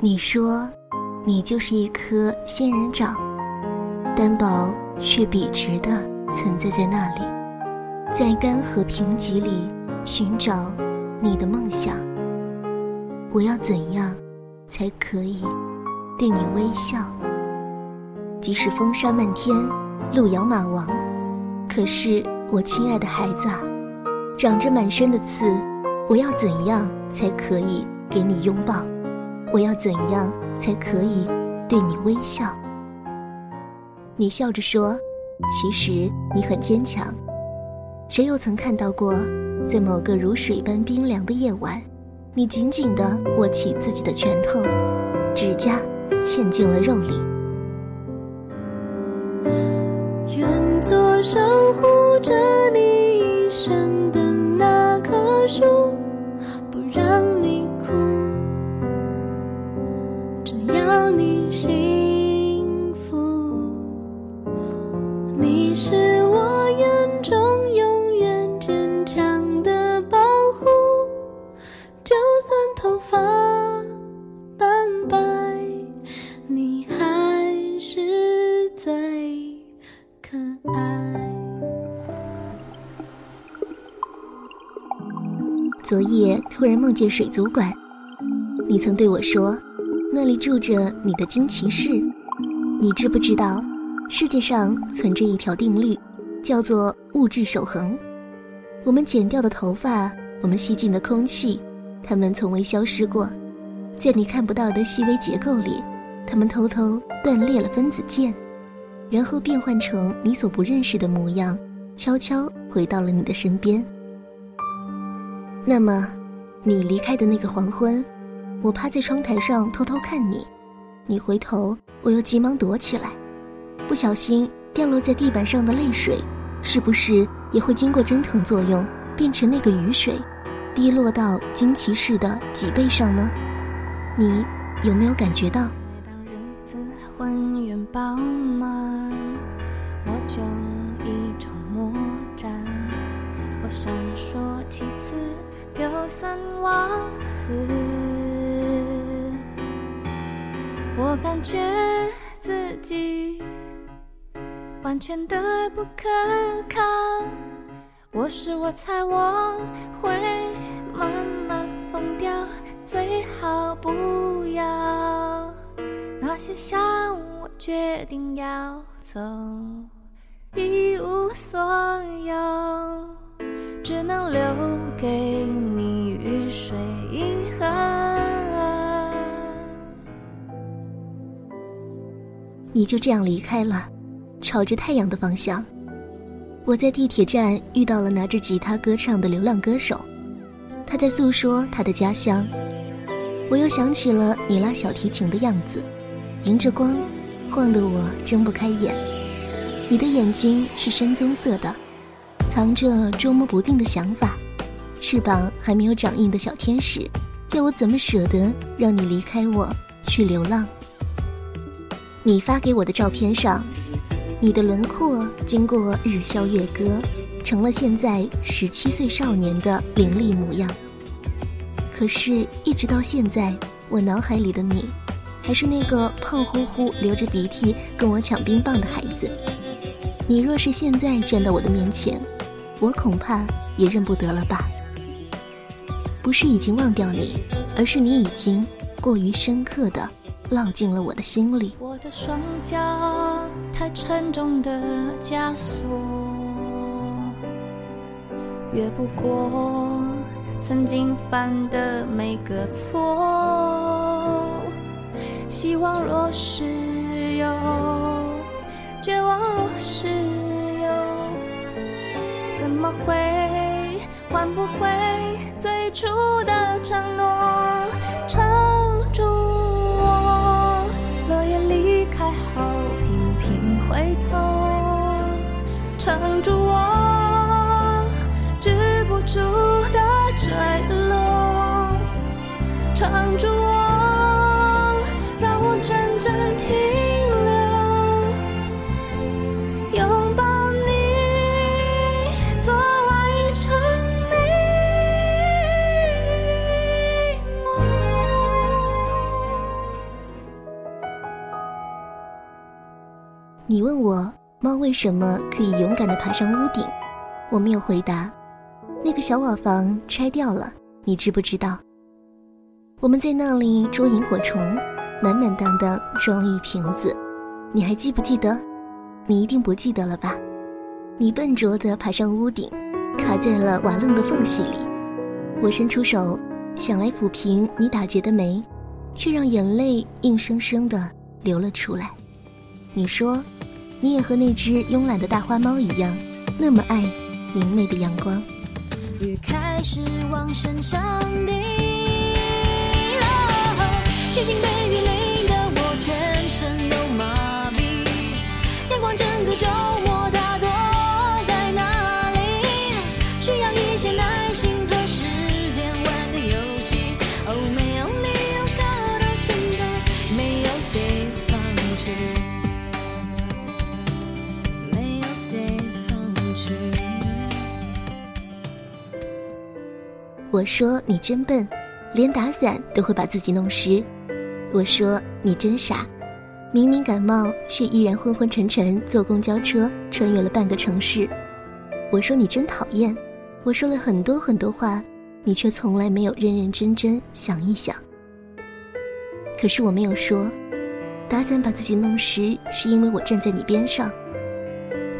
你说，你就是一颗仙人掌，单薄却笔直的存在在那里，在干涸贫瘠里寻找你的梦想。我要怎样才可以对你微笑？即使风沙漫天，路遥马亡，可是我亲爱的孩子啊，长着满身的刺，我要怎样才可以给你拥抱？我要怎样才可以对你微笑？你笑着说：“其实你很坚强。”谁又曾看到过，在某个如水般冰凉的夜晚，你紧紧地握起自己的拳头，指甲嵌进了肉里？昨夜突然梦见水族馆，你曾对我说，那里住着你的惊奇士。你知不知道，世界上存着一条定律，叫做物质守恒。我们剪掉的头发，我们吸进的空气，它们从未消失过，在你看不到的细微结构里，它们偷偷断裂了分子键，然后变换成你所不认识的模样，悄悄回到了你的身边。那么，你离开的那个黄昏，我趴在窗台上偷偷看你，你回头，我又急忙躲起来。不小心掉落在地板上的泪水，是不是也会经过蒸腾作用，变成那个雨水，滴落到惊奇士的脊背上呢？你有没有感觉到？当日子浑圆饱满，我就一筹莫展，我闪烁其词。有三忘四，我感觉自己完全的不可靠。我是我猜我会慢慢疯掉，最好不要。那些伤我决定要走，一无所有。只能留给你雨水印痕。你就这样离开了，朝着太阳的方向。我在地铁站遇到了拿着吉他歌唱的流浪歌手，他在诉说他的家乡。我又想起了你拉小提琴的样子，迎着光，晃得我睁不开眼。你的眼睛是深棕色的。藏着捉摸不定的想法，翅膀还没有长硬的小天使，叫我怎么舍得让你离开我去流浪？你发给我的照片上，你的轮廓经过日消月割，成了现在十七岁少年的凌厉模样。可是，一直到现在，我脑海里的你，还是那个胖乎乎、流着鼻涕跟我抢冰棒的孩子。你若是现在站到我的面前，我恐怕也认不得了吧。不是已经忘掉你，而是你已经过于深刻的烙进了我的心里。我的双脚太沉重的枷锁，越不过曾经犯的每个错。希望若是有，绝望若是。怎么会换不回最初的承诺？撑住我，落叶离开后频频回头，撑住我，止不住的坠落，撑住我，你问我猫为什么可以勇敢地爬上屋顶，我没有回答。那个小瓦房拆掉了，你知不知道？我们在那里捉萤火虫，满满当当装了一瓶子，你还记不记得？你一定不记得了吧？你笨拙地爬上屋顶，卡在了瓦楞的缝隙里。我伸出手，想来抚平你打结的眉，却让眼泪硬生生地流了出来。你说，你也和那只慵懒的大花猫一样，那么爱明媚的阳光。雨开始往身上滴，我说你真笨，连打伞都会把自己弄湿。我说你真傻，明明感冒却依然昏昏沉沉坐公交车穿越了半个城市。我说你真讨厌，我说了很多很多话，你却从来没有认认真真想一想。可是我没有说，打伞把自己弄湿是因为我站在你边上。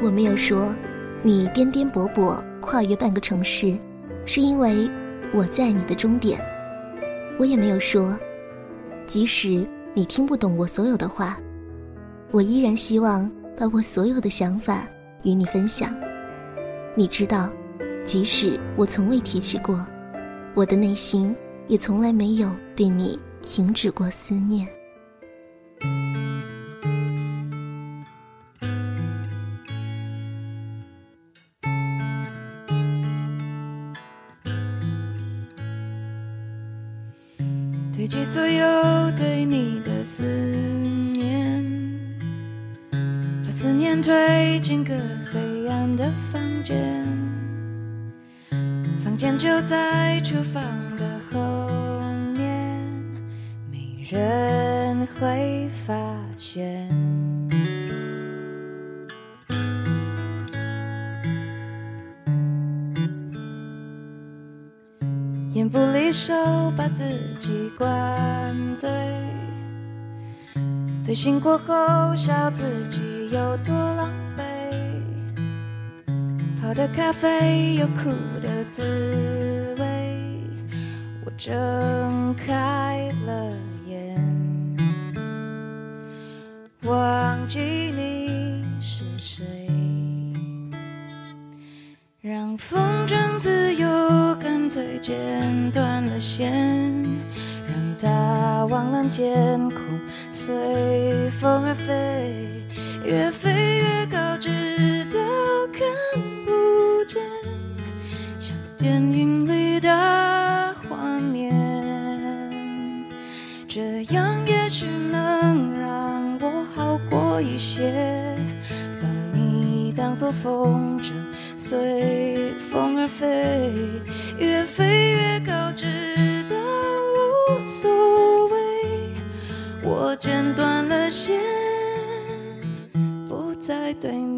我没有说，你颠颠簸簸跨越半个城市，是因为。我在你的终点，我也没有说，即使你听不懂我所有的话，我依然希望把我所有的想法与你分享。你知道，即使我从未提起过，我的内心也从来没有对你停止过思念。堆积所有对你的思念，把思念推进个黑暗的房间，房间就在厨房的后面，没人会发现。不离手，把自己灌醉。醉醒过后，笑自己有多狼狈。泡的咖啡有苦的滋味。我睁开了眼，忘记你是谁，让风筝自由。干脆剪断了线，让它忘了天空，随风而飞，越飞越高，直到看不见，像电影里的画面。这样也许能让我好过一些，把你当作风筝，随风而飞。越飞越高，直到无所谓。我剪断了线，不再对你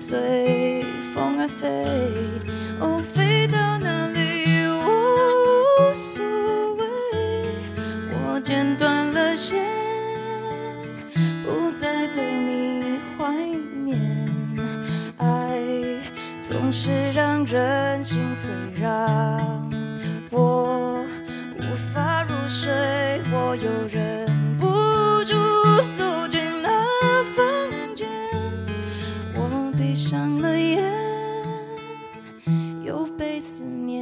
随风而飞，哦，飞到哪里我无所谓。我剪断了线，不再对你怀念。爱总是让人心碎，让思念。